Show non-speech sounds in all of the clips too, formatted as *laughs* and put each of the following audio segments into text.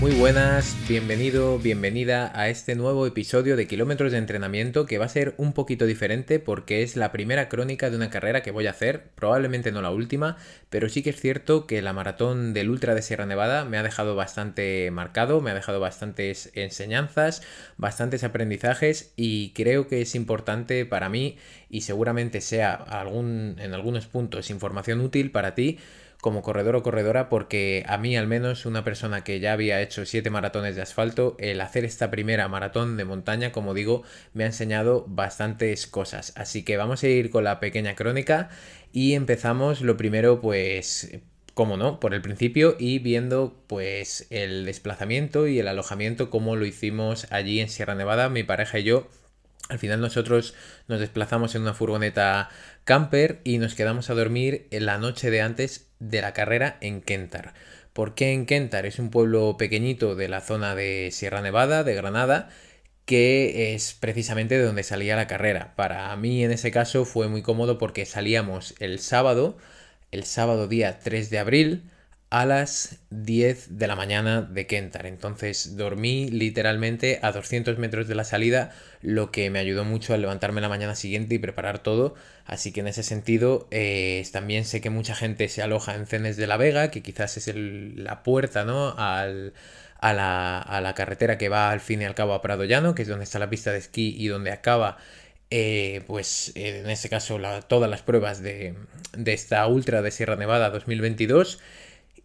Muy buenas, bienvenido, bienvenida a este nuevo episodio de Kilómetros de Entrenamiento que va a ser un poquito diferente porque es la primera crónica de una carrera que voy a hacer, probablemente no la última, pero sí que es cierto que la maratón del Ultra de Sierra Nevada me ha dejado bastante marcado, me ha dejado bastantes enseñanzas, bastantes aprendizajes y creo que es importante para mí y seguramente sea en algunos puntos información útil para ti como corredor o corredora porque a mí al menos una persona que ya había hecho siete maratones de asfalto, el hacer esta primera maratón de montaña, como digo, me ha enseñado bastantes cosas. Así que vamos a ir con la pequeña crónica y empezamos lo primero pues como no, por el principio y viendo pues el desplazamiento y el alojamiento como lo hicimos allí en Sierra Nevada, mi pareja y yo al final nosotros nos desplazamos en una furgoneta camper y nos quedamos a dormir en la noche de antes de la carrera en Kentar. ¿Por qué en Kentar? Es un pueblo pequeñito de la zona de Sierra Nevada, de Granada, que es precisamente de donde salía la carrera. Para mí en ese caso fue muy cómodo porque salíamos el sábado, el sábado día 3 de abril, a las 10 de la mañana de Kentar. Entonces dormí literalmente a 200 metros de la salida, lo que me ayudó mucho a levantarme la mañana siguiente y preparar todo. Así que en ese sentido eh, también sé que mucha gente se aloja en Cenes de la Vega, que quizás es la puerta ¿no? Al, a, la, carretera que va al fin y al cabo a Prado Llano, que es donde está la pista de esquí y donde acaba eh, pues en este caso todas las pruebas de, de, esta Ultra de Sierra Nevada 2022.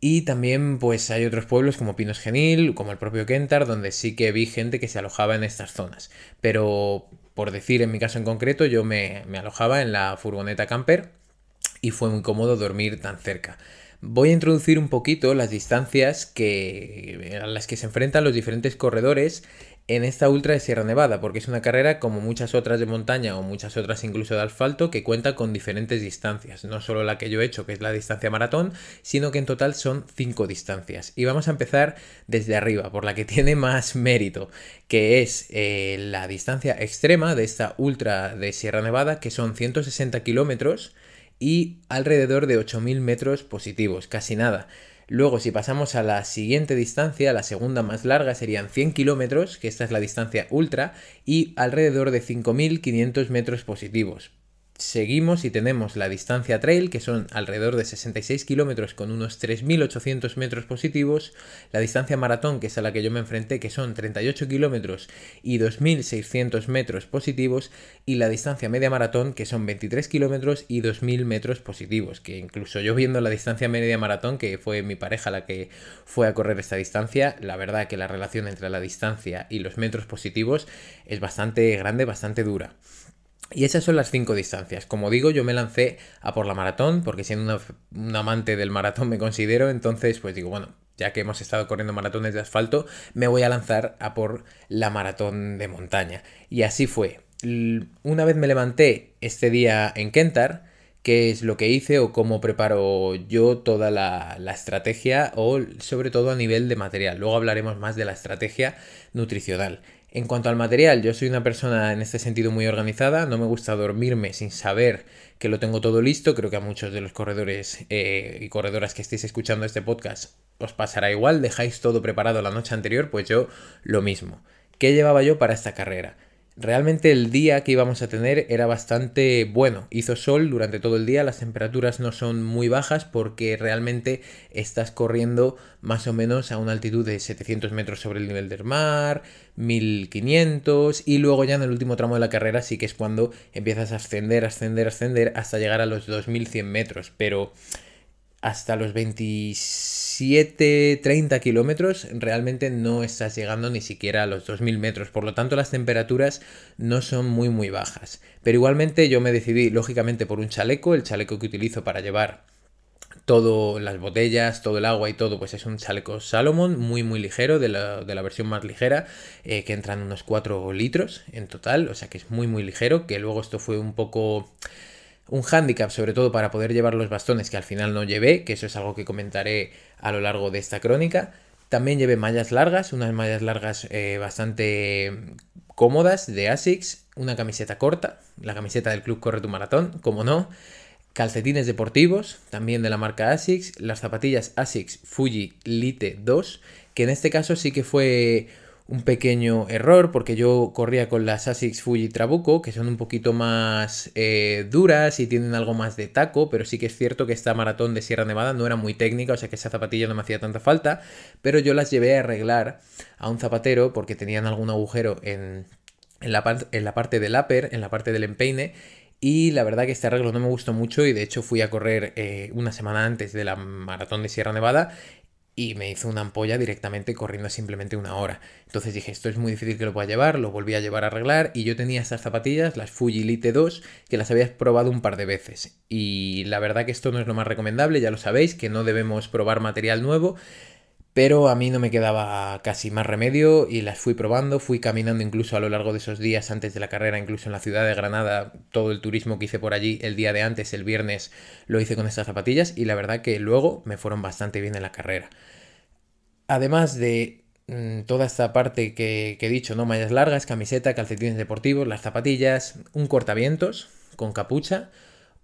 Y también pues hay otros pueblos como Pinos Genil, como el propio Kentar, donde sí que vi gente que se alojaba en estas zonas. Pero por decir en mi caso en concreto, yo me, me alojaba en la furgoneta camper y fue muy cómodo dormir tan cerca. Voy a introducir un poquito las distancias que, a las que se enfrentan los diferentes corredores en esta ultra de Sierra Nevada, porque es una carrera como muchas otras de montaña o muchas otras incluso de asfalto que cuenta con diferentes distancias, no solo la que yo he hecho, que es la distancia maratón, sino que en total son cinco distancias. Y vamos a empezar desde arriba, por la que *laughs* tiene más mérito, que es eh, la distancia extrema de esta ultra de Sierra Nevada, que son 160 kilómetros y alrededor de 8.000 metros positivos, casi nada. Luego, si pasamos a la siguiente distancia, la segunda más larga serían 100 kilómetros, que esta es la distancia ultra, y alrededor de 5.500 metros positivos seguimos y tenemos la distancia trail, que son alrededor de 66 kilómetros con unos 3.800 metros positivos, la distancia maratón, que es a la que yo me enfrenté, que son 38 kilómetros y 2.600 metros positivos, y la distancia media maratón, que son 23 kilómetros y 2.000 metros positivos, que incluso yo viendo la distancia media maratón, que fue mi pareja la que fue a correr esta distancia, la verdad que la relación entre la distancia y los metros positivos es bastante grande, bastante dura. Y esas son las cinco distancias. Como digo, yo me lancé a por la maratón, porque siendo un amante del maratón me considero, entonces pues digo, bueno, ya que hemos estado corriendo maratones de asfalto, me voy a lanzar a por la maratón de montaña. Y así fue. Una vez me levanté este día en Kentar, qué es lo que hice o cómo preparo yo toda la, la, estrategia o sobre todo a nivel de material. Luego hablaremos más de la estrategia nutricional. En cuanto al material, yo soy una persona en este sentido muy organizada, no me gusta dormirme sin saber que lo tengo todo listo, creo que a muchos de los corredores eh, y corredoras que estéis escuchando este podcast os pasará igual, dejáis todo preparado la noche anterior, pues yo lo mismo. ¿Qué llevaba yo para esta carrera? Realmente el día que íbamos a tener era bastante bueno. Hizo sol durante todo el día, las temperaturas no son muy bajas porque realmente estás corriendo más o menos a una altitud de 700 metros sobre el nivel del mar, 1500 y luego ya en el último tramo de la carrera sí que es cuando empiezas a ascender, ascender, ascender hasta llegar a los 2100 metros. Pero hasta los 27, 30 kilómetros realmente no estás llegando ni siquiera a los 2000 metros, por lo tanto las temperaturas no son muy muy bajas. Pero igualmente yo me decidí lógicamente por un chaleco, el chaleco que utilizo para llevar todo, las botellas, todo el agua y todo, pues es un chaleco Salomon muy muy ligero, de la, de la versión más ligera, eh, que entran unos 4 litros en total, o sea que es muy muy ligero, que luego esto fue un poco un hándicap sobre todo para poder llevar los bastones que al final no llevé, que eso es algo que comentaré a lo largo de esta crónica. También llevé mallas largas, unas mallas largas eh, bastante cómodas de ASICS, una camiseta corta, la camiseta del club Corre tu Maratón, como no, calcetines deportivos, también de la marca ASICS, las zapatillas ASICS Fuji Lite 2, que en este caso sí que fue un pequeño error porque yo corría con las ASICS Fuji Trabuco que son un poquito más eh, duras y tienen algo más de taco, pero sí que es cierto que esta maratón de Sierra Nevada no era muy técnica, o sea que esa zapatilla no me hacía tanta falta, pero yo las llevé a arreglar a un zapatero porque tenían algún agujero en, en, la, en la parte del upper, en la parte del empeine, y la verdad que este arreglo no me gustó mucho y de hecho fui a correr eh, una semana antes de la maratón de Sierra Nevada y me hizo una ampolla directamente corriendo simplemente una hora. Entonces dije, esto es muy difícil que lo pueda llevar, lo volví a llevar a arreglar y yo tenía estas zapatillas, las Fuji Elite 2, que las había probado un par de veces. Y la verdad que esto no es lo más recomendable, ya lo sabéis, que no debemos probar material nuevo. Pero a mí no me quedaba casi más remedio y las fui probando, fui caminando incluso a lo largo de esos días antes de la carrera, incluso en la ciudad de Granada, todo el turismo que hice por allí el día de antes, el viernes, lo hice con estas zapatillas y la verdad que luego me fueron bastante bien en la carrera. Además de mm, toda esta parte que, que he dicho, ¿no? Mallas largas, camiseta, calcetines deportivos, las zapatillas, un cortavientos con capucha,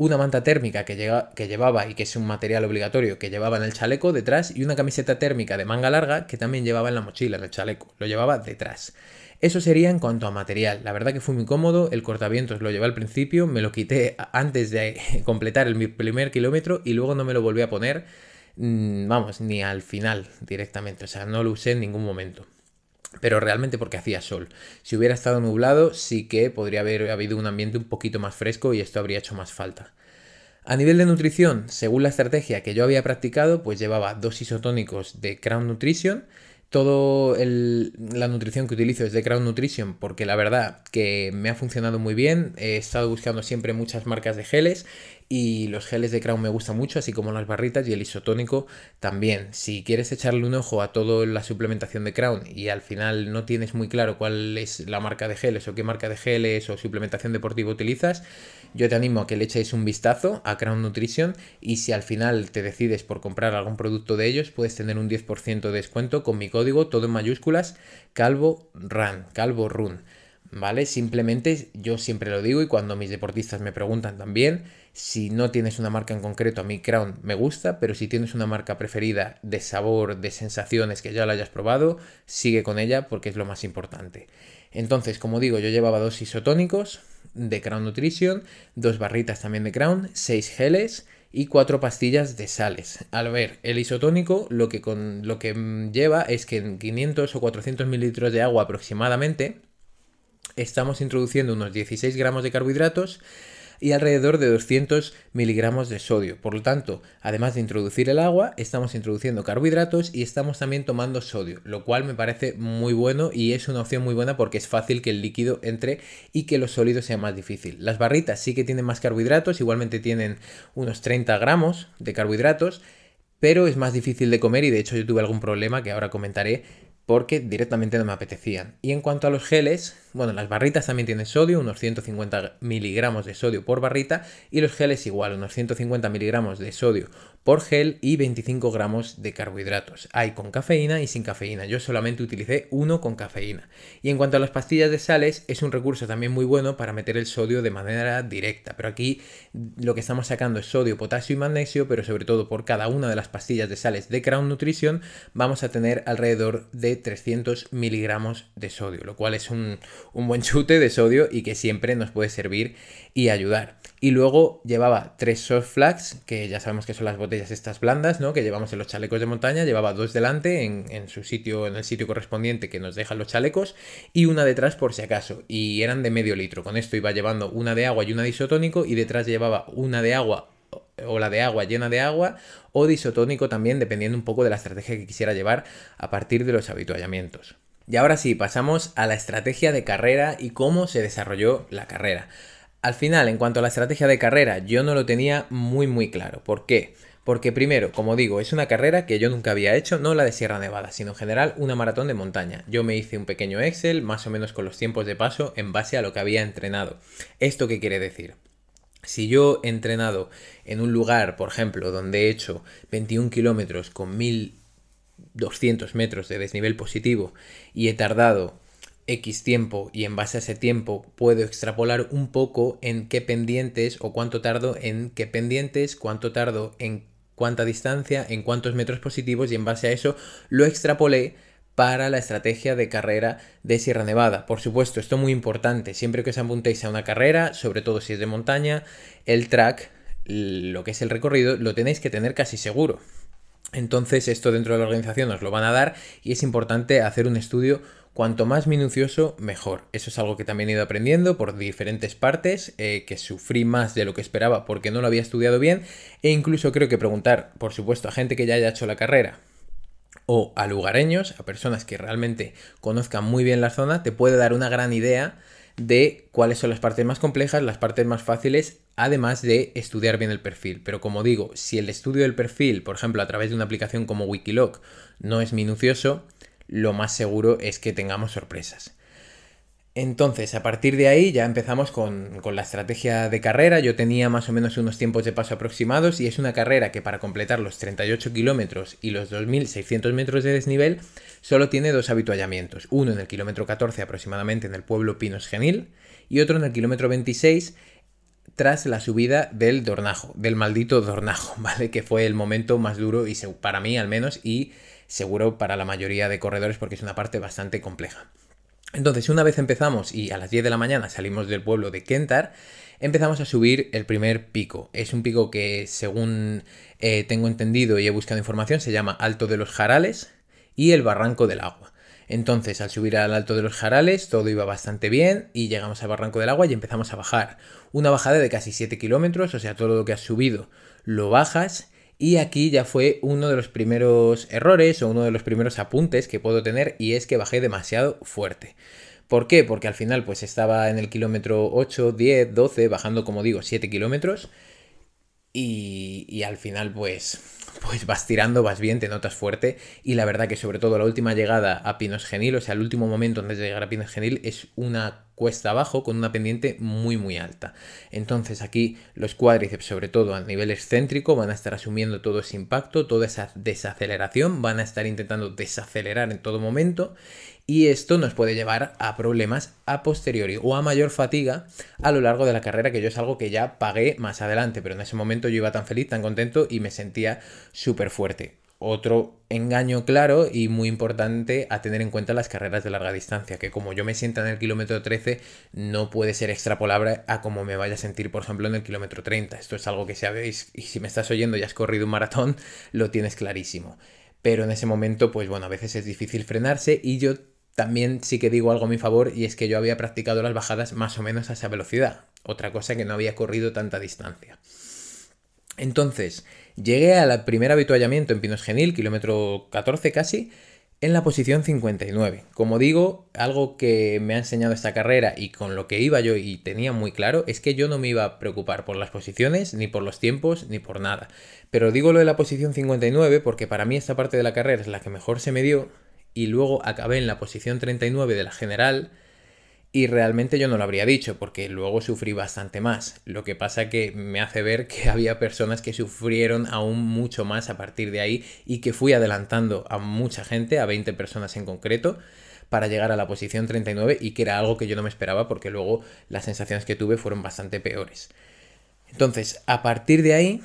una manta térmica que, llevaba y que es un material obligatorio que llevaba en el chaleco detrás y una camiseta térmica de manga larga que también llevaba en la mochila, en el chaleco, lo llevaba detrás. Eso sería en cuanto a material. La verdad que fue muy cómodo, el cortavientos lo llevé al principio, me lo quité antes de *laughs* completar el primer kilómetro y luego no me lo volví a poner, mm, vamos, ni al final directamente, o sea, no lo usé en ningún momento pero realmente porque hacía sol. Si hubiera estado nublado, sí que podría haber habido un ambiente un poquito más fresco y esto habría hecho más falta. A nivel de nutrición, según la estrategia que yo había practicado, pues llevaba dos isotónicos de Crown Nutrition. Todo la nutrición que utilizo es de Crown Nutrition porque la verdad que me ha funcionado muy bien. He estado buscando siempre muchas marcas de geles y los geles de Crown me gustan mucho, así como las barritas y el isotónico también. Si quieres echarle un ojo a toda la suplementación de Crown y al final no tienes muy claro cuál es la marca de geles o qué marca de geles o suplementación deportiva utilizas, yo te animo a que le echéis un vistazo a Crown Nutrition y si al final te decides por comprar algún producto de ellos, puedes tener un 10% de descuento con mi código, todo en mayúsculas, Calvo Run, Calvo Run. ¿Vale? Simplemente yo siempre lo digo y cuando mis deportistas me preguntan también, si no tienes una marca en concreto, a mí Crown me gusta, pero si tienes una marca preferida de sabor, de sensaciones que ya la hayas probado, sigue con ella porque es lo más importante. Entonces, como digo, yo llevaba dos isotónicos de Crown Nutrition, dos barritas también de Crown, seis geles y cuatro pastillas de sales. Al ver, el isotónico lo que, con, lo que lleva es que en 500 o 400 mililitros de agua aproximadamente estamos introduciendo unos 16 gramos de carbohidratos y alrededor de 200 miligramos de sodio. Por lo tanto, además de introducir el agua, estamos introduciendo carbohidratos y estamos también tomando sodio, lo cual me parece muy bueno y es una opción muy buena porque es fácil que el líquido entre y que los sólidos sea más difícil. Las barritas sí que tienen más carbohidratos, igualmente tienen unos 30 gramos de carbohidratos, pero es más difícil de comer y de hecho yo tuve algún problema que ahora comentaré porque directamente no me apetecían. Y en cuanto a los geles, bueno, las barritas también tienen sodio, unos 150 miligramos de sodio por barrita, y los geles igual, unos 150 miligramos de sodio por gel y 25 gramos de carbohidratos. Hay con cafeína y sin cafeína. Yo solamente utilicé uno con cafeína. Y en cuanto a las pastillas de sales, es un recurso también muy bueno para meter el sodio de manera directa. Pero aquí lo que estamos sacando es sodio, potasio y magnesio, pero sobre todo por cada una de las pastillas de sales de Crown Nutrition vamos a tener alrededor de 300 miligramos de sodio, lo cual es un, un buen chute de sodio y que siempre nos puede servir y ayudar. Y luego llevaba tres soft flags, que ya sabemos que son las botellas estas blandas, ¿no? Que llevamos en los chalecos de montaña. Llevaba dos delante en, su sitio, en el sitio correspondiente que nos dejan los chalecos, y una detrás por si acaso. Y eran de medio litro. Con esto iba llevando una de agua y una de y detrás llevaba una de agua o la de agua llena de agua o de isotónico también, dependiendo un poco de la estrategia que quisiera llevar a partir de los habituallamientos. Y ahora sí, pasamos a la estrategia de carrera y cómo se desarrolló la carrera. Al final, en cuanto a la estrategia de carrera, yo no lo tenía muy muy claro. ¿Por qué? Porque primero, como digo, es una carrera que yo nunca había hecho, no la de Sierra Nevada, sino en general una maratón de montaña. Yo me hice un pequeño Excel, más o menos con los tiempos de paso, en base a lo que había entrenado. ¿Esto qué quiere decir? Si yo he entrenado en un lugar, por ejemplo, donde he hecho 21 kilómetros con 1200 metros de desnivel positivo y he tardado X tiempo y en base a ese tiempo puedo extrapolar un poco en qué pendientes o cuánto tardo en qué pendientes, cuánto tardo en cuánta distancia, en cuántos metros positivos y en base a eso lo extrapolé para la estrategia de carrera de Sierra Nevada. Por supuesto, esto es muy importante, siempre que os apuntéis a una carrera, sobre todo si es de montaña, el track, lo que es el recorrido, lo tenéis que tener casi seguro. Entonces, esto dentro de la organización os lo van a dar y es importante hacer un estudio Cuanto más minucioso, mejor. Eso es algo que también he ido aprendiendo por diferentes partes, eh, que sufrí más de lo que esperaba porque no lo había estudiado bien, e incluso creo que preguntar, por supuesto, a gente que ya haya hecho la carrera o a lugareños, a personas que realmente conozcan muy bien la zona, te puede dar una gran idea de cuáles son las partes más complejas, las partes más fáciles, además de estudiar bien el perfil. Pero como digo, si el estudio del perfil, por ejemplo, a través de una aplicación como Wikiloc, no es minucioso, lo más seguro es que tengamos sorpresas. Entonces, a partir de ahí ya empezamos con, la estrategia de carrera. Yo tenía más o menos unos tiempos de paso aproximados y es una carrera que para completar los 38 kilómetros y los 2.600 metros de desnivel solo tiene dos habituallamientos. Uno en el kilómetro 14 aproximadamente en el pueblo Pinos Genil y otro en el kilómetro 26 tras la subida del Dornajo, del maldito Dornajo, *laughs* ¿vale? Que fue el momento más duro y para mí al menos y seguro para la mayoría de corredores porque es una parte bastante compleja. Entonces, una vez empezamos y a las 10 de la mañana salimos del pueblo de Kentar, empezamos a subir el primer pico. Es un pico que, según eh, tengo entendido y he buscado información, se llama Alto de los Jarales y el Barranco del Agua. Entonces, al subir al Alto de los Jarales, todo iba bastante bien y llegamos al Barranco del Agua y empezamos a bajar. Una bajada de casi 7 kilómetros, o sea, todo lo que has subido lo bajas y aquí ya fue uno de los primeros errores o uno de los primeros apuntes que puedo tener y es que bajé demasiado fuerte. ¿Por qué? Porque al final pues estaba en el kilómetro 8, 10, 12, bajando como digo 7 kilómetros y, y al final pues pues vas tirando, vas bien, te notas fuerte y la verdad que sobre todo la última llegada a Pinos Genil, o sea, el último momento antes de llegar a Pinos Genil es una cuesta abajo con una pendiente muy muy alta. Entonces aquí los cuádriceps, sobre todo a nivel excéntrico, van a estar asumiendo todo ese impacto, toda esa desaceleración, van a estar intentando desacelerar en todo momento y esto nos puede llevar a problemas a posteriori o a mayor fatiga a lo largo de la carrera, que yo es algo que ya pagué más adelante, pero en ese momento yo iba tan feliz, tan contento y me sentía súper fuerte otro engaño claro y muy importante a tener en cuenta las carreras de larga distancia, que como yo me sienta en el kilómetro 13 no puede ser extrapolable a como me vaya a sentir, por ejemplo, en el kilómetro 30. Esto es algo que sabéis y si me estás oyendo y has corrido un maratón, *laughs* lo tienes clarísimo. Pero en ese momento, pues bueno, a veces es difícil frenarse y yo también sí que digo algo a mi favor y es que yo había practicado las bajadas más o menos a esa velocidad. Otra cosa que no había corrido tanta distancia. Entonces, llegué al primer habituallamiento en Pinos Genil, kilómetro 14 casi, en la posición 59. Como digo, algo que me ha enseñado esta carrera y con lo que iba yo y tenía muy claro es que yo no me iba a preocupar por las posiciones, ni por los tiempos, ni por nada. Pero digo lo de la posición 59 porque para mí esta parte de la carrera es la que mejor se me dio y luego acabé en la posición 39 de la general y realmente yo no lo habría dicho porque luego sufrí bastante más. Lo que pasa que me hace ver que *laughs* había personas que sufrieron aún mucho más a partir de ahí y que fui adelantando a mucha gente, a 20 personas en concreto, para llegar a la posición 39 y que era algo que yo no me esperaba porque luego las sensaciones que tuve fueron bastante peores. Entonces, a partir de ahí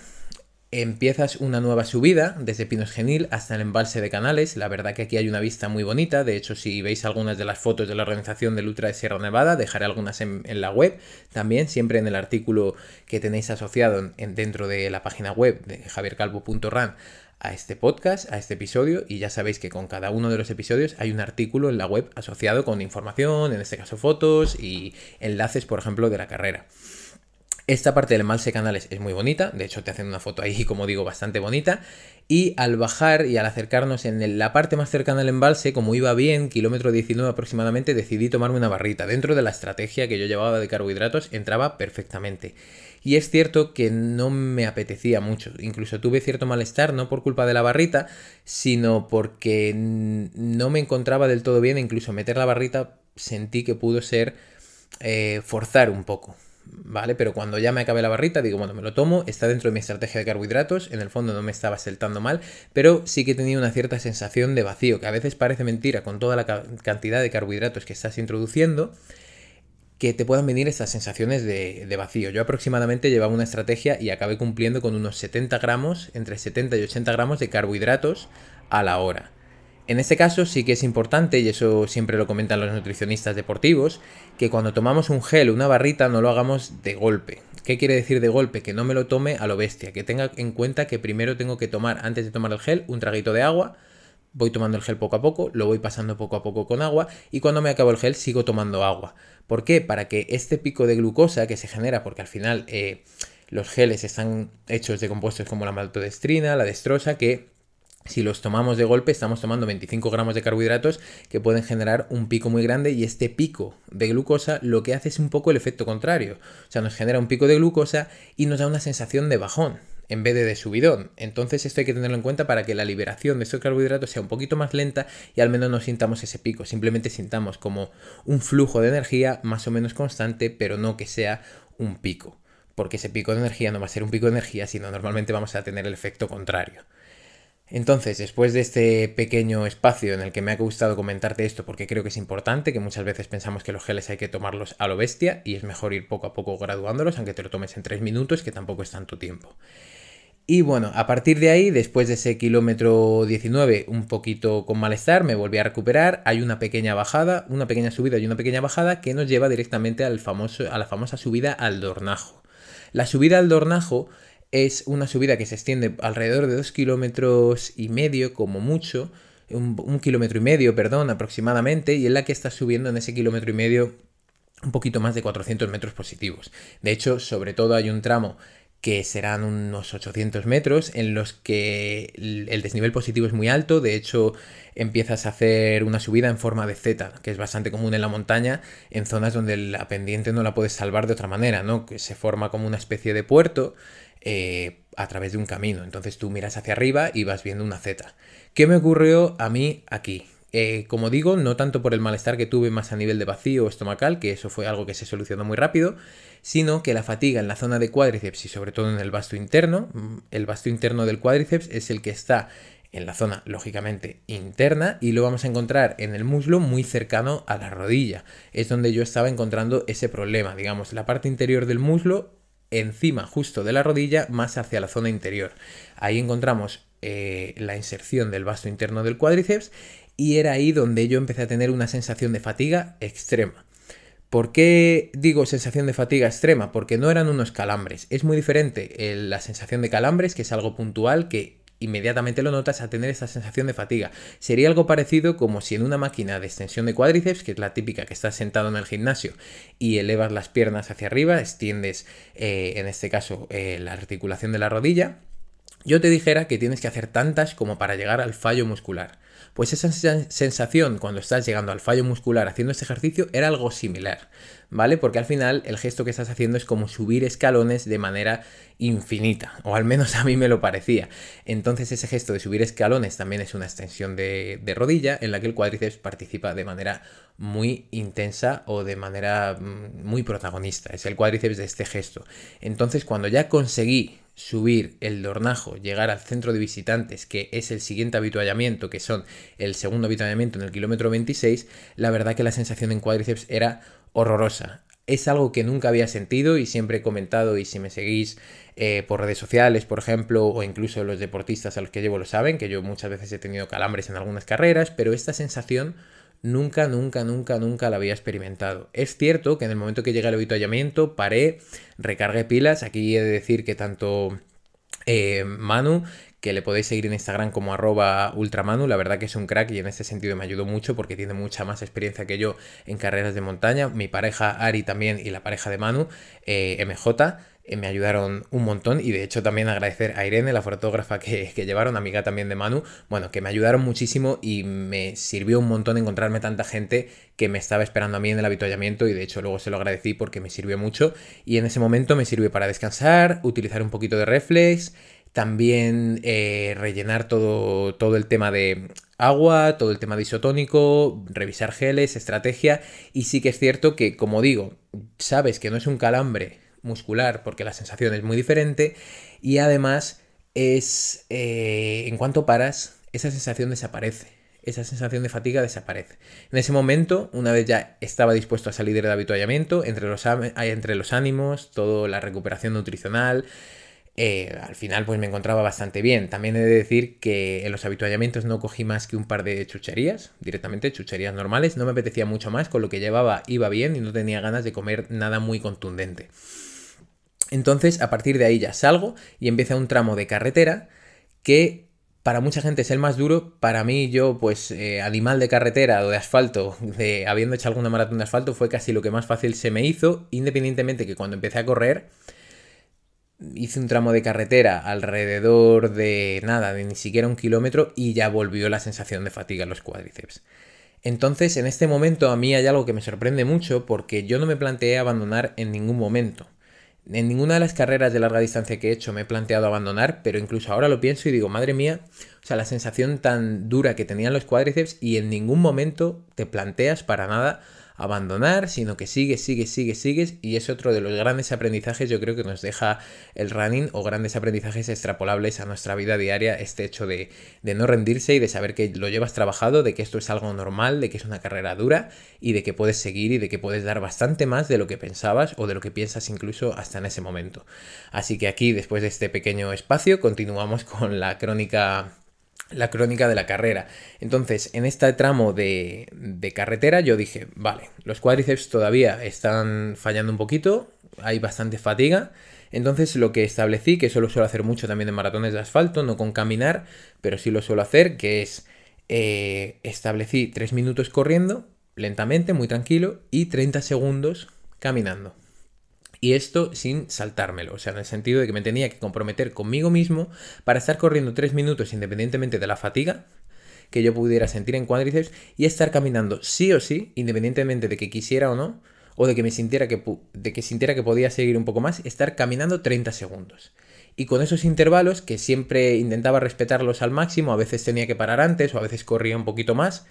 empiezas una nueva subida desde Pinos Genil hasta el embalse de Canales. La verdad que aquí hay una vista muy bonita. De hecho, si veis algunas de las fotos de la organización del Ultra de Sierra Nevada, dejaré algunas en, la web. También, siempre en el artículo que tenéis asociado en, dentro de la página web de javiercalvo.ran a este podcast, a este episodio, y ya sabéis que con cada uno de los episodios hay un artículo en la web asociado con información, en este caso fotos y enlaces, por ejemplo, de la carrera. Esta parte del embalse canales es muy bonita, de hecho te hacen una foto ahí, *laughs* como digo, bastante bonita. Y al bajar y al acercarnos en la parte más cercana al embalse, como iba bien, kilómetro 19 aproximadamente, decidí tomarme una barrita. Dentro de la estrategia que yo llevaba de carbohidratos entraba perfectamente. y es cierto que no me apetecía mucho. Incluso tuve cierto malestar, no por culpa de la barrita, sino porque no me encontraba del todo bien. Incluso meter la barrita sentí que pudo ser eh, forzar un poco. ¿Vale? Pero cuando ya me acabe la barrita, digo, bueno, me lo tomo, está dentro de mi estrategia de carbohidratos, en el fondo no me estaba saltando mal, pero sí que tenía una cierta sensación de vacío, que a veces parece mentira con toda la cantidad de carbohidratos que estás introduciendo, que te puedan venir estas sensaciones de, de, vacío. Yo aproximadamente llevaba una estrategia y acabé cumpliendo con unos 70 gramos, entre 70 y 80 gramos de carbohidratos a la hora. En este caso sí que es importante, y eso siempre lo comentan los nutricionistas deportivos, que cuando tomamos un gel una barrita no lo hagamos de golpe. ¿Qué quiere decir de golpe? Que no me lo tome a lo bestia, que tenga en cuenta que primero tengo que tomar, antes de tomar el gel, un traguito de agua, voy tomando el gel poco a poco, lo voy pasando poco a poco con agua y cuando me acabo el gel sigo tomando agua. ¿Por qué? Para que este pico de glucosa que se genera, porque al final eh, los geles están hechos de compuestos como la maltodestrina, la destrosa, que si los tomamos de golpe, estamos tomando 25 gramos de carbohidratos que pueden generar un pico muy grande y este pico de glucosa lo que hace es un poco el efecto contrario. O sea, nos genera un pico de glucosa y nos da una sensación de bajón en vez de de subidón. Entonces esto hay que tenerlo en cuenta para que la liberación de estos carbohidratos sea un poquito más lenta y al menos no sintamos ese pico. Simplemente sintamos como un flujo de energía más o menos constante, pero no que sea un pico. Porque ese pico de energía no va a ser un pico de energía, sino normalmente vamos a tener el efecto contrario. Entonces, después de este pequeño espacio en el que me ha gustado comentarte esto porque creo que es importante, que muchas veces pensamos que los geles hay que tomarlos a lo bestia y es mejor ir poco a poco graduándolos, aunque te lo tomes en 3 minutos, que tampoco es tanto tiempo. Y bueno, a partir de ahí, después de ese kilómetro 19, un poquito con malestar, me volví a recuperar. Hay una pequeña bajada, una pequeña subida y una pequeña bajada que nos lleva directamente al famoso, a la famosa subida al Dornajo. La subida al Dornajo es una subida que se extiende alrededor de 2 kilómetros y medio como mucho, un, kilómetro y medio, perdón, aproximadamente, y en la que está subiendo en ese kilómetro y medio un poquito más de 400 metros positivos. De hecho, sobre todo hay un tramo que serán unos 800 metros, en los que el desnivel positivo es muy alto, de hecho empiezas a hacer una subida en forma de Z, que es bastante común en la montaña, en zonas donde la pendiente no la puedes salvar de otra manera, ¿no? Que se forma como una especie de puerto eh, a través de un camino. Entonces tú miras hacia arriba y vas viendo una Z. ¿Qué me ocurrió a mí aquí? Eh, como digo, no tanto por el malestar que tuve más a nivel de vacío estomacal, que eso fue algo que se solucionó muy rápido, sino que la fatiga en la zona de cuádriceps y sobre todo en el vasto interno, mm, el vasto interno del cuádriceps es el que está en la zona lógicamente interna y lo vamos a encontrar en el muslo muy cercano a la rodilla. Es donde yo estaba encontrando ese problema, digamos, la parte interior del muslo encima justo de la rodilla más hacia la zona interior. Ahí encontramos eh, la inserción del vasto interno del cuádriceps y era ahí donde yo empecé a tener una sensación de fatiga extrema. ¿Por qué digo sensación de fatiga extrema? Porque no eran unos calambres. Es muy diferente la sensación de calambres, que es algo puntual, que inmediatamente lo notas a tener esa sensación de fatiga. Sería algo parecido como si en una máquina de extensión de cuádriceps, que es la típica que estás sentado en el gimnasio y elevas las piernas hacia arriba, extiendes eh, en este caso eh, la articulación de la rodilla, yo te dijera que tienes que hacer tantas como para llegar al fallo muscular. Pues esa sensación cuando estás llegando al fallo muscular haciendo este ejercicio era algo similar, ¿vale? Porque al final el gesto que estás haciendo es como subir escalones de manera infinita, o al menos a mí me lo parecía. Entonces ese gesto de subir escalones también es una extensión de, rodilla en la que el cuádriceps participa de manera muy intensa o de manera mm, muy protagonista. Es el cuádriceps de este gesto. Entonces cuando ya conseguí subir el dornajo, llegar al centro de visitantes, que es el siguiente habituallamiento, que son el segundo habituallamiento en el kilómetro 26, la verdad que la sensación en cuádriceps era horrorosa. Es algo que nunca había sentido y siempre he comentado y si me seguís eh, por redes sociales, por ejemplo, o incluso los deportistas a los que llevo lo saben, que yo muchas veces he tenido calambres en algunas carreras, pero esta sensación nunca, nunca, nunca, nunca la había experimentado. Es cierto que en el momento que llega el avituallamiento paré, recargué pilas. Aquí he de decir que tanto eh, Manu, que le podéis seguir en Instagram como arroba ultramanu, la verdad que es un crack y en este sentido me ayudó mucho porque tiene mucha más experiencia que yo en carreras de montaña. Mi pareja Ari también y la pareja de Manu, eh, MJ. Eh, me ayudaron un montón y de hecho también agradecer a Irene, la fotógrafa que, que, llevaron, amiga también de Manu, bueno, que me ayudaron muchísimo y me sirvió un montón encontrarme tanta gente que me estaba esperando a mí en el avituallamiento y de hecho luego se lo agradecí porque me sirvió mucho. Y en ese momento me sirvió para descansar, utilizar un poquito de reflex, también eh, rellenar todo, todo el tema de agua, todo el tema de isotónico, revisar geles, estrategia. Y sí que es cierto que como digo, sabes que no es un calambre muscular porque la sensación es muy diferente y además es, eh, en cuanto paras, esa sensación desaparece. Esa sensación de fatiga desaparece. En ese momento, una vez ya estaba dispuesto a salir del habituallamiento, entre los, entre los ánimos, toda la recuperación nutricional, eh, al final pues me encontraba bastante bien. También he de decir que en los habituallamientos no cogí más que un par de chucherías, directamente chucherías normales, no me apetecía mucho más, con lo que llevaba iba bien y no tenía ganas de comer nada muy contundente. Entonces, a partir de ahí ya salgo y empieza un tramo de carretera que para mucha gente es el más duro. Para mí, yo, pues, eh, animal de carretera o de asfalto, de, habiendo hecho alguna maratón de asfalto, fue casi lo que más fácil se me hizo, independientemente que cuando empecé a correr, hice un tramo de carretera alrededor de nada, de ni siquiera un kilómetro, y ya volvió la sensación de fatiga en los cuádriceps. Entonces, en este momento a mí hay algo que me sorprende mucho porque yo no me planteé abandonar en ningún momento. En ninguna de las carreras de larga distancia que he hecho me he planteado abandonar, pero incluso ahora lo pienso y digo, madre mía, o sea, la sensación tan dura que tenían los cuádriceps y en ningún momento te planteas para nada abandonar, sino que sigues, sigues, sigues, sigues y es otro de los grandes aprendizajes yo creo que nos deja el running o grandes aprendizajes extrapolables a nuestra vida diaria, este hecho de, de no rendirse y de saber que lo llevas trabajado, de que esto es algo normal, de que es una carrera dura y de que puedes seguir y de que puedes dar bastante más de lo que pensabas o de lo que piensas incluso hasta en ese momento. Así que aquí, después de este pequeño espacio, continuamos con la crónica la crónica de la carrera. Entonces, en este tramo de, de, carretera yo dije, vale, los cuádriceps todavía están fallando un poquito, hay bastante fatiga. Entonces lo que establecí, que eso lo suelo hacer mucho también en maratones de asfalto, no con caminar, pero sí lo suelo hacer, que es eh, establecí 3 minutos corriendo, lentamente, muy tranquilo, y 30 segundos caminando. Y esto sin saltármelo, o sea, en el sentido de que me tenía que comprometer conmigo mismo para estar corriendo 3 minutos independientemente de la fatiga que yo pudiera sentir en cuádriceps y estar caminando sí o sí, independientemente de que quisiera o no, o de que me sintiera que, de que sintiera que podía seguir un poco más, estar caminando 30 segundos. Y con esos intervalos, que siempre intentaba respetarlos al máximo, a veces tenía que parar antes o a veces corría un poquito más,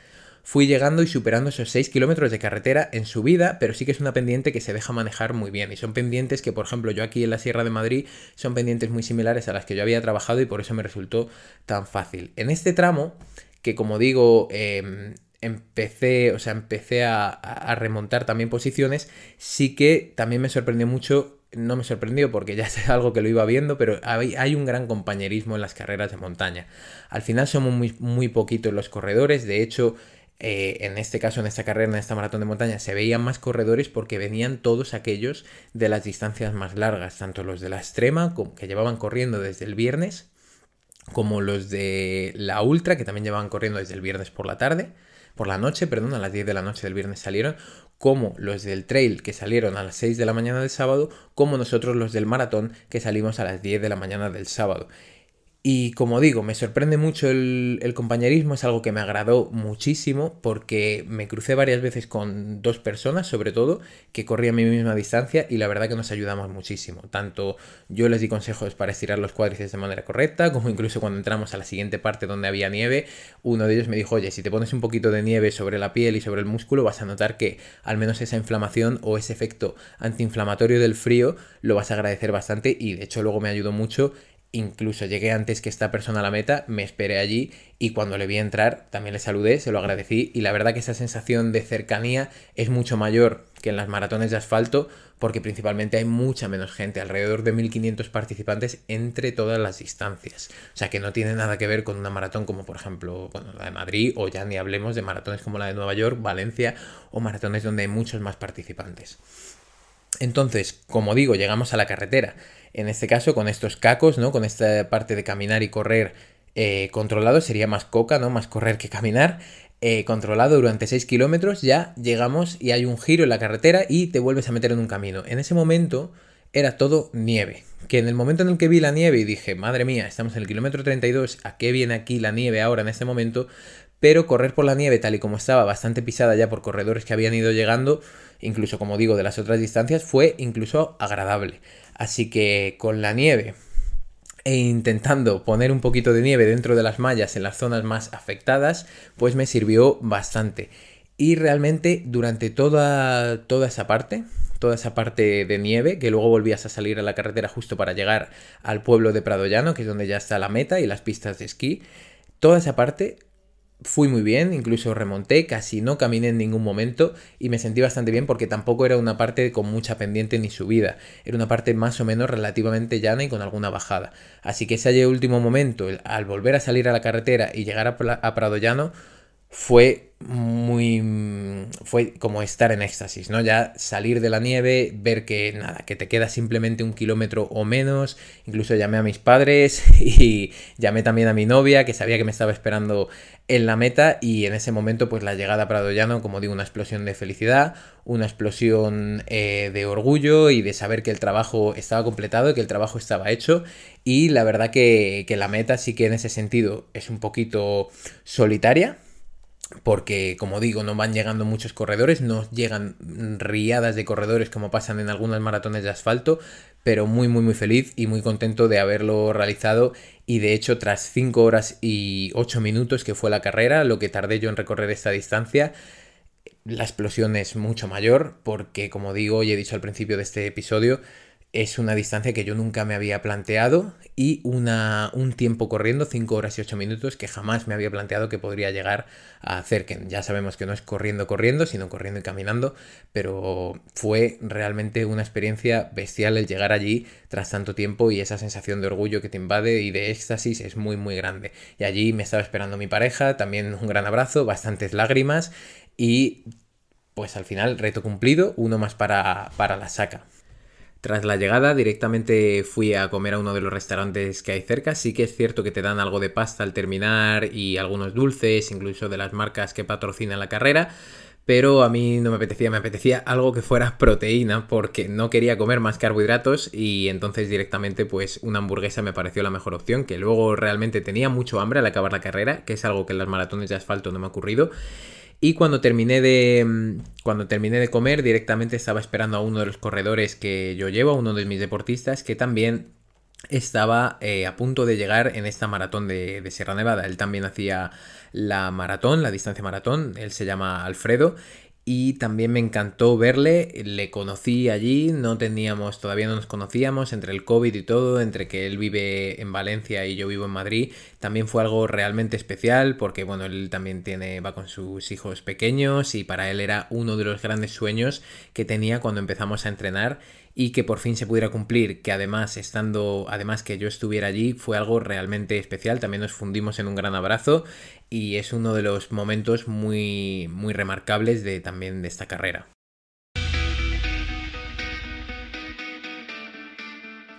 fui llegando y superando esos 6 kilómetros de carretera en subida, pero sí que es una pendiente que se deja manejar muy bien. Y son pendientes que, por ejemplo, yo aquí en la Sierra de Madrid son pendientes muy similares a las que yo había trabajado y por eso me resultó tan fácil. En este tramo, que como digo, em, empecé, o sea, empecé a, remontar también posiciones, sí que también me sorprendió mucho no me sorprendió porque ya *laughs* es algo que lo iba viendo, pero hay, un gran compañerismo en las carreras de montaña. Al final somos muy, muy poquitos los corredores, de hecho eh, en este caso, en esta carrera, en esta maratón de montaña, se veían más corredores porque venían todos aquellos de las distancias más largas, tanto los de la extrema, que llevaban corriendo desde el viernes, como los de la ultra, que también llevaban corriendo desde el viernes por la tarde, por la noche, perdón, a las 10 de la noche del viernes salieron, como los del trail que salieron a las 6 de la mañana del sábado, como nosotros los del maratón que salimos a las 10 de la mañana del sábado. Y como digo, me sorprende mucho el, compañerismo, es algo que me agradó muchísimo porque me crucé varias veces con dos personas, sobre todo, que corrían mi misma distancia y la verdad que nos ayudamos muchísimo. Tanto yo les di consejos para estirar los cuádriceps de manera correcta, como incluso cuando entramos a la siguiente parte donde había nieve, uno de ellos me dijo, oye, si te pones un poquito de nieve sobre la piel y sobre el músculo, vas a notar que al menos esa inflamación o ese efecto antiinflamatorio del frío lo vas a agradecer bastante y de hecho luego me ayudó mucho Incluso llegué antes que esta persona a la meta, me esperé allí y cuando le vi entrar también le saludé, se lo agradecí y la verdad que esa sensación de cercanía es mucho mayor que en las maratones de asfalto porque principalmente hay mucha menos gente, alrededor de 1500 participantes entre todas las distancias. O sea que no tiene nada que ver con una maratón como por ejemplo la de Madrid o ya ni hablemos de maratones como la de Nueva York, Valencia o maratones donde hay muchos más participantes. Entonces, como digo, llegamos a la carretera en este caso, con estos cacos, ¿no? Con esta parte de caminar y correr eh, controlado, sería más coca, ¿no? Más correr que caminar. Eh, controlado durante 6 kilómetros, ya llegamos y hay un giro en la carretera y te vuelves a meter en un camino. En ese momento era todo nieve. Que en el momento en el que vi la nieve y dije, madre mía, estamos en el kilómetro 32, ¿a qué viene aquí la nieve ahora en este momento? Pero correr por la nieve tal y como estaba, bastante pisada ya por corredores que habían ido llegando, incluso como digo, de las otras distancias, fue incluso agradable. Así que con la nieve e intentando poner un poquito de nieve dentro de las mallas en las zonas más afectadas, pues me sirvió bastante. Y realmente durante toda, toda esa parte, toda esa parte de nieve, que luego volvías a salir a la carretera justo para llegar al pueblo de Prado Llano, que es donde ya está la meta y las pistas de esquí, toda esa parte fui muy bien, incluso remonté, casi no caminé en ningún momento y me sentí bastante bien porque tampoco era una parte con mucha pendiente ni subida, era una parte más o menos relativamente llana y con alguna bajada. Así que ese último momento, al volver a salir a la carretera y llegar a, Prado Llano, fue muy fue como estar en éxtasis, ¿no? Ya salir de la nieve, ver que nada, que te queda simplemente un kilómetro o menos. Incluso llamé a mis padres *laughs* y llamé también a mi novia, que sabía que me estaba esperando en la meta. Y en ese momento, pues la llegada a Prado Llano, como digo, una explosión de felicidad, una explosión eh, de orgullo y de saber que el trabajo estaba completado, que el trabajo estaba hecho. Y la verdad que, que la meta sí que en ese sentido es un poquito solitaria porque como digo, no van llegando muchos corredores, no llegan riadas de corredores como pasan en algunas maratones de asfalto, pero muy muy muy feliz y muy contento de haberlo realizado. Y de hecho tras 5 horas y 8 minutos que fue la carrera, lo que tardé yo en recorrer esta distancia, la explosión es mucho mayor porque como digo y he dicho al principio de este episodio, es una distancia que yo nunca me había planteado y una, un tiempo corriendo, 5 horas y 8 minutos, que jamás me había planteado que podría llegar a hacer, que ya sabemos que no es corriendo, corriendo, sino corriendo y caminando, pero fue realmente una experiencia bestial el llegar allí tras tanto tiempo y esa sensación de orgullo que te invade y de éxtasis es muy, muy grande. Y allí me estaba esperando mi pareja, también un gran abrazo, bastantes lágrimas y pues al final reto cumplido, uno más para, para la saca. Tras la llegada directamente fui a comer a uno de los restaurantes que hay cerca. Sí que es cierto que te dan algo de pasta al terminar y algunos dulces, incluso de las marcas que patrocinan la carrera. Pero a mí no me apetecía, me apetecía algo que fuera proteína porque no quería comer más carbohidratos y entonces directamente pues una hamburguesa me pareció la mejor opción, que luego realmente tenía mucho hambre al acabar la carrera, que es algo que en las maratones de asfalto no me ha ocurrido. Y cuando terminé de. Mm, cuando terminé de comer, directamente estaba esperando a uno de los corredores que yo llevo, a uno de mis deportistas, que también estaba eh, a punto de llegar en esta maratón de, de, Sierra Nevada. Él también hacía la maratón, la distancia maratón. Él se llama Alfredo y también me encantó verle, le conocí allí, no teníamos, todavía no nos conocíamos, entre el COVID y todo, entre que él vive en Valencia y yo vivo en Madrid, también fue algo realmente especial porque bueno, él también tiene, va con sus hijos pequeños y para él era uno de los grandes sueños que tenía cuando empezamos a entrenar y que por fin se pudiera cumplir, que además estando, además que yo estuviera allí, fue algo realmente especial, también nos fundimos en un gran abrazo y es uno de los momentos muy, muy remarcables de también de esta carrera.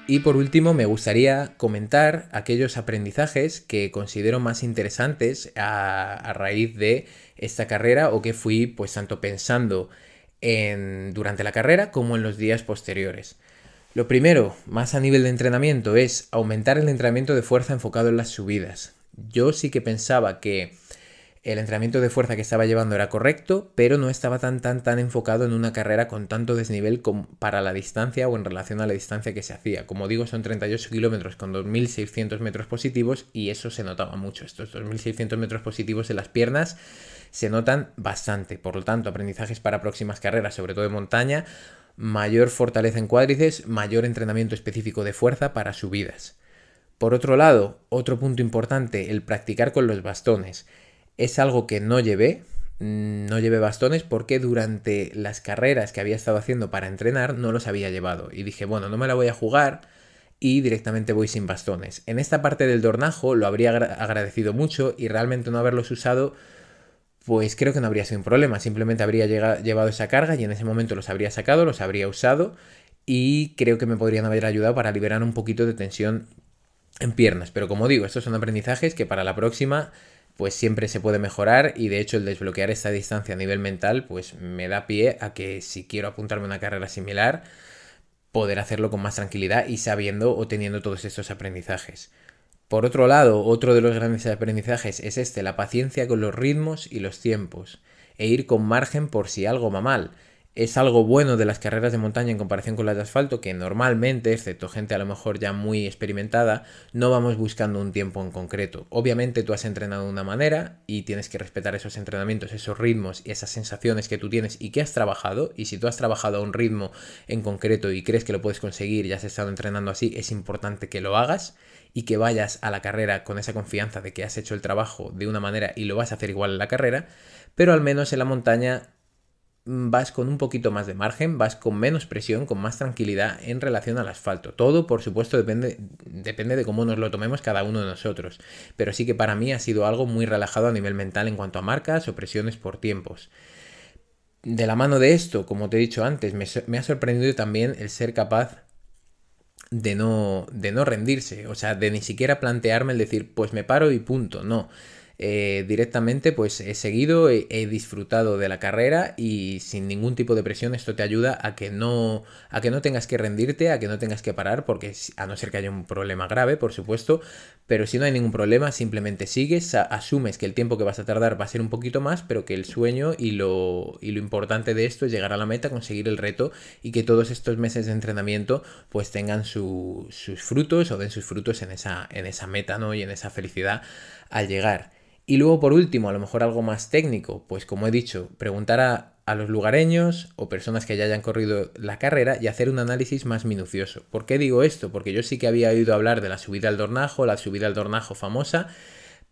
Y por último, me gustaría comentar aquellos aprendizajes que considero más interesantes a, a, raíz de esta carrera o que fui pues tanto pensando durante la carrera como en los días posteriores. Lo primero, más a nivel de entrenamiento, es aumentar el entrenamiento de fuerza enfocado en las subidas. Yo sí que pensaba que el entrenamiento de fuerza que estaba llevando era correcto, pero no estaba tan tan tan enfocado en una carrera con tanto desnivel para la distancia o en relación a la distancia que se hacía. Como digo, son 38 kilómetros con 2.600 metros positivos y eso se notaba mucho. Estos 2.600 metros positivos en las piernas se notan bastante. Por lo tanto, aprendizajes para próximas carreras, sobre todo de montaña, mayor fortaleza en cuádriceps, mayor entrenamiento específico de fuerza para subidas. Por otro lado, otro punto importante, el practicar con los bastones. Es algo que no llevé, mm, no llevé bastones porque durante las carreras que había estado haciendo para entrenar no los había llevado. Y dije, bueno, no me la voy a jugar y directamente voy sin bastones. En esta parte del dornajo lo habría agradecido mucho y realmente no haberlos usado pues creo que no habría sido un problema, simplemente habría llevado esa carga y en ese momento los habría sacado, los habría usado y creo que me podrían haber ayudado para liberar un poquito de tensión en piernas. Pero como digo, estos son aprendizajes que para la próxima pues siempre se puede mejorar y de hecho el desbloquear esta distancia a nivel mental pues me da pie a que si quiero apuntarme a una carrera similar poder hacerlo con más tranquilidad y sabiendo o teniendo todos estos aprendizajes. Por otro lado, otro de los grandes aprendizajes es este, la paciencia con los ritmos y los tiempos, e ir con margen por si algo va mal es algo bueno de las carreras de montaña en comparación con las de asfalto, que normalmente, excepto gente a lo mejor ya muy experimentada, no vamos buscando un tiempo en concreto. Obviamente tú has entrenado de una manera y tienes que respetar esos entrenamientos, esos ritmos y esas sensaciones que tú tienes y que has trabajado. Y si tú has trabajado a un ritmo en concreto y crees que lo puedes conseguir y has estado entrenando así, es importante que lo hagas y que vayas a la carrera con esa confianza de que has hecho el trabajo de una manera y lo vas a hacer igual en la carrera, pero al menos en la montaña vas con un poquito más de margen, vas con menos presión, con más tranquilidad en relación al asfalto. Todo, por supuesto, depende, depende de cómo nos lo tomemos cada uno de nosotros. Pero sí que para mí ha sido algo muy relajado a nivel mental en cuanto a marcas o presiones por tiempos. De la mano de esto, como te he dicho antes, me, ha sorprendido también el ser capaz de no, de no rendirse, o sea, de ni siquiera plantearme el decir, pues me paro y punto, no. Eh, directamente pues he seguido, he, disfrutado de la carrera y sin ningún tipo de presión esto te ayuda a que no a que no tengas que rendirte, a que no tengas que parar porque a no ser que haya un problema grave, por supuesto, pero si no hay ningún problema, simplemente sigues, asumes que el tiempo que vas a tardar va a ser un poquito más, pero que el sueño y lo, y lo importante de esto es llegar a la meta, conseguir el reto y que todos estos meses de entrenamiento pues tengan sus frutos o den sus frutos en esa, en esa meta ¿no? y en esa felicidad al llegar. Y luego, por último, a lo mejor algo más técnico, pues como he dicho, preguntar a, los lugareños o personas que ya hayan corrido la carrera y hacer un análisis más minucioso. ¿Por qué digo esto? Porque yo sí que había oído hablar de la subida al Dornajo, la subida al Dornajo famosa,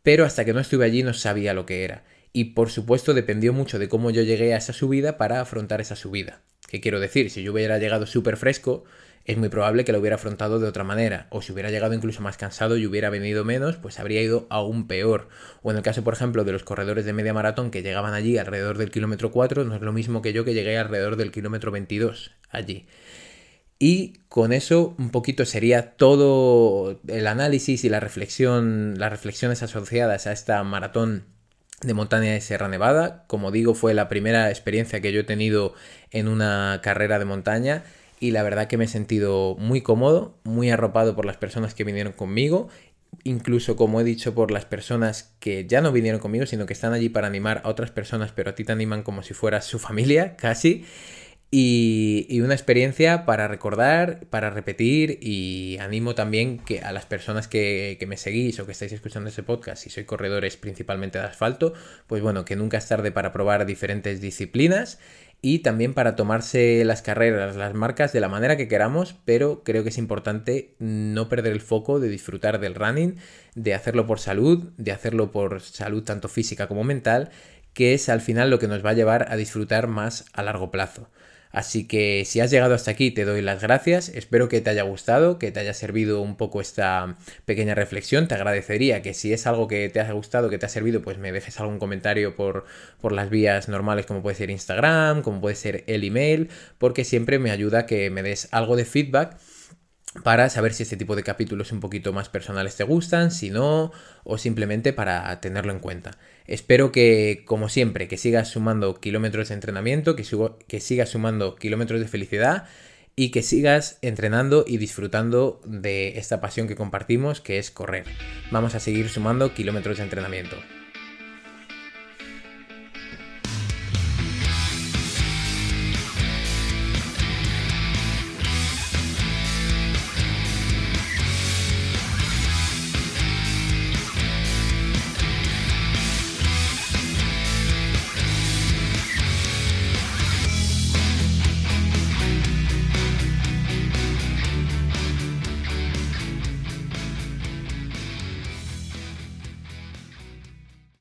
pero hasta que no estuve allí no sabía lo que era. Y por supuesto dependió mucho de cómo yo llegué a esa subida para afrontar esa subida. ¿Qué quiero decir? Si yo hubiera llegado súper fresco, es muy probable que lo hubiera afrontado de otra manera. O si hubiera llegado incluso más cansado y hubiera venido menos, pues habría ido aún peor. O en el caso, por ejemplo, de los corredores de media maratón que llegaban allí alrededor del kilómetro 4, no es lo mismo que yo que llegué alrededor del kilómetro 22 allí. Y con eso un poquito sería todo el análisis y la reflexión, las reflexiones asociadas a esta maratón de montaña de Sierra Nevada. Como digo, fue la primera experiencia que yo he tenido en una carrera de montaña y la verdad que me he sentido muy cómodo, muy arropado por las personas que vinieron conmigo, incluso como he dicho por las personas que ya no vinieron conmigo, sino que están allí para animar a otras personas, pero a ti te animan como si fueras su familia, casi. Y, una experiencia para recordar, para repetir y animo también que a las personas que, me seguís o que estáis escuchando este podcast, si soy corredores principalmente de asfalto, pues bueno, que nunca es tarde para probar diferentes disciplinas y también para tomarse las carreras, las marcas de la manera que queramos, pero creo que es importante no perder el foco de disfrutar del running, de hacerlo por salud, de hacerlo por salud tanto física como mental, que es al final lo que nos va a llevar a disfrutar más a largo plazo. Así que si has llegado hasta aquí te doy las gracias, espero que te haya gustado, que te haya servido un poco esta pequeña reflexión, te agradecería que si es algo que te ha gustado, que te ha servido, pues me dejes algún comentario por, por las vías normales como puede ser Instagram, como puede ser el email, porque siempre me ayuda que me des algo de feedback para saber si este tipo de capítulos un poquito más personales te gustan, si no, o simplemente para tenerlo en cuenta. Espero que, como siempre, que sigas sumando kilómetros de entrenamiento, que, que sigas sumando kilómetros de felicidad y que sigas entrenando y disfrutando de esta pasión que compartimos, que es correr. Vamos a seguir sumando kilómetros de entrenamiento.